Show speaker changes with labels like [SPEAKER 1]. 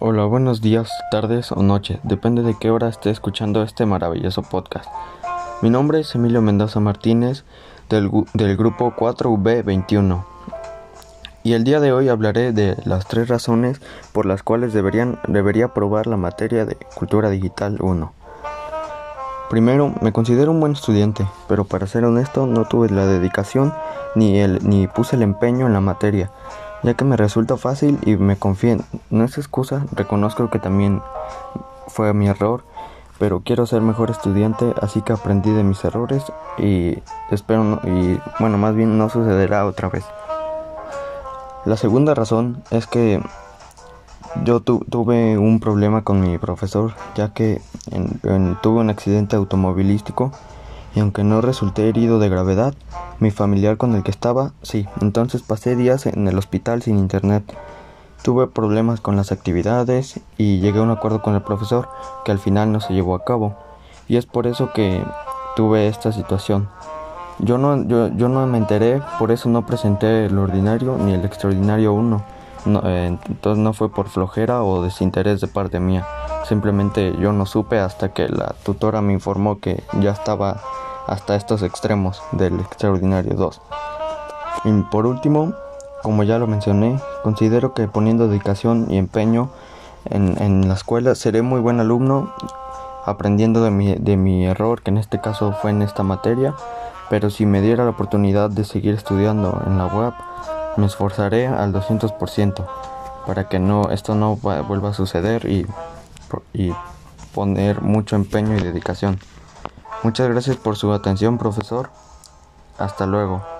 [SPEAKER 1] Hola, buenos días, tardes o noche, depende de qué hora esté escuchando este maravilloso podcast. Mi nombre es Emilio Mendoza Martínez del, del grupo 4V21 y el día de hoy hablaré de las tres razones por las cuales deberían, debería aprobar la materia de Cultura Digital 1. Primero, me considero un buen estudiante, pero para ser honesto no tuve la dedicación ni, el, ni puse el empeño en la materia ya que me resulta fácil y me confío. No es excusa, reconozco que también fue mi error, pero quiero ser mejor estudiante, así que aprendí de mis errores y espero no, y bueno, más bien no sucederá otra vez. La segunda razón es que yo tuve un problema con mi profesor, ya que tuve un accidente automovilístico y aunque no resulté herido de gravedad, mi familiar con el que estaba, sí. Entonces pasé días en el hospital sin internet. Tuve problemas con las actividades y llegué a un acuerdo con el profesor que al final no se llevó a cabo. Y es por eso que tuve esta situación. Yo no, yo, yo no me enteré, por eso no presenté el ordinario ni el extraordinario 1. Eh, entonces no fue por flojera o desinterés de parte mía. Simplemente yo no supe hasta que la tutora me informó que ya estaba hasta estos extremos del extraordinario 2. Y por último, como ya lo mencioné, considero que poniendo dedicación y empeño en, la escuela seré muy buen alumno, aprendiendo de mi, de mi error, que en este caso fue en esta materia, pero si me diera la oportunidad de seguir estudiando en la web, me esforzaré al 200% para que no, esto no vuelva a suceder y, y poner mucho empeño y dedicación. Muchas gracias por su atención, profesor. Hasta luego.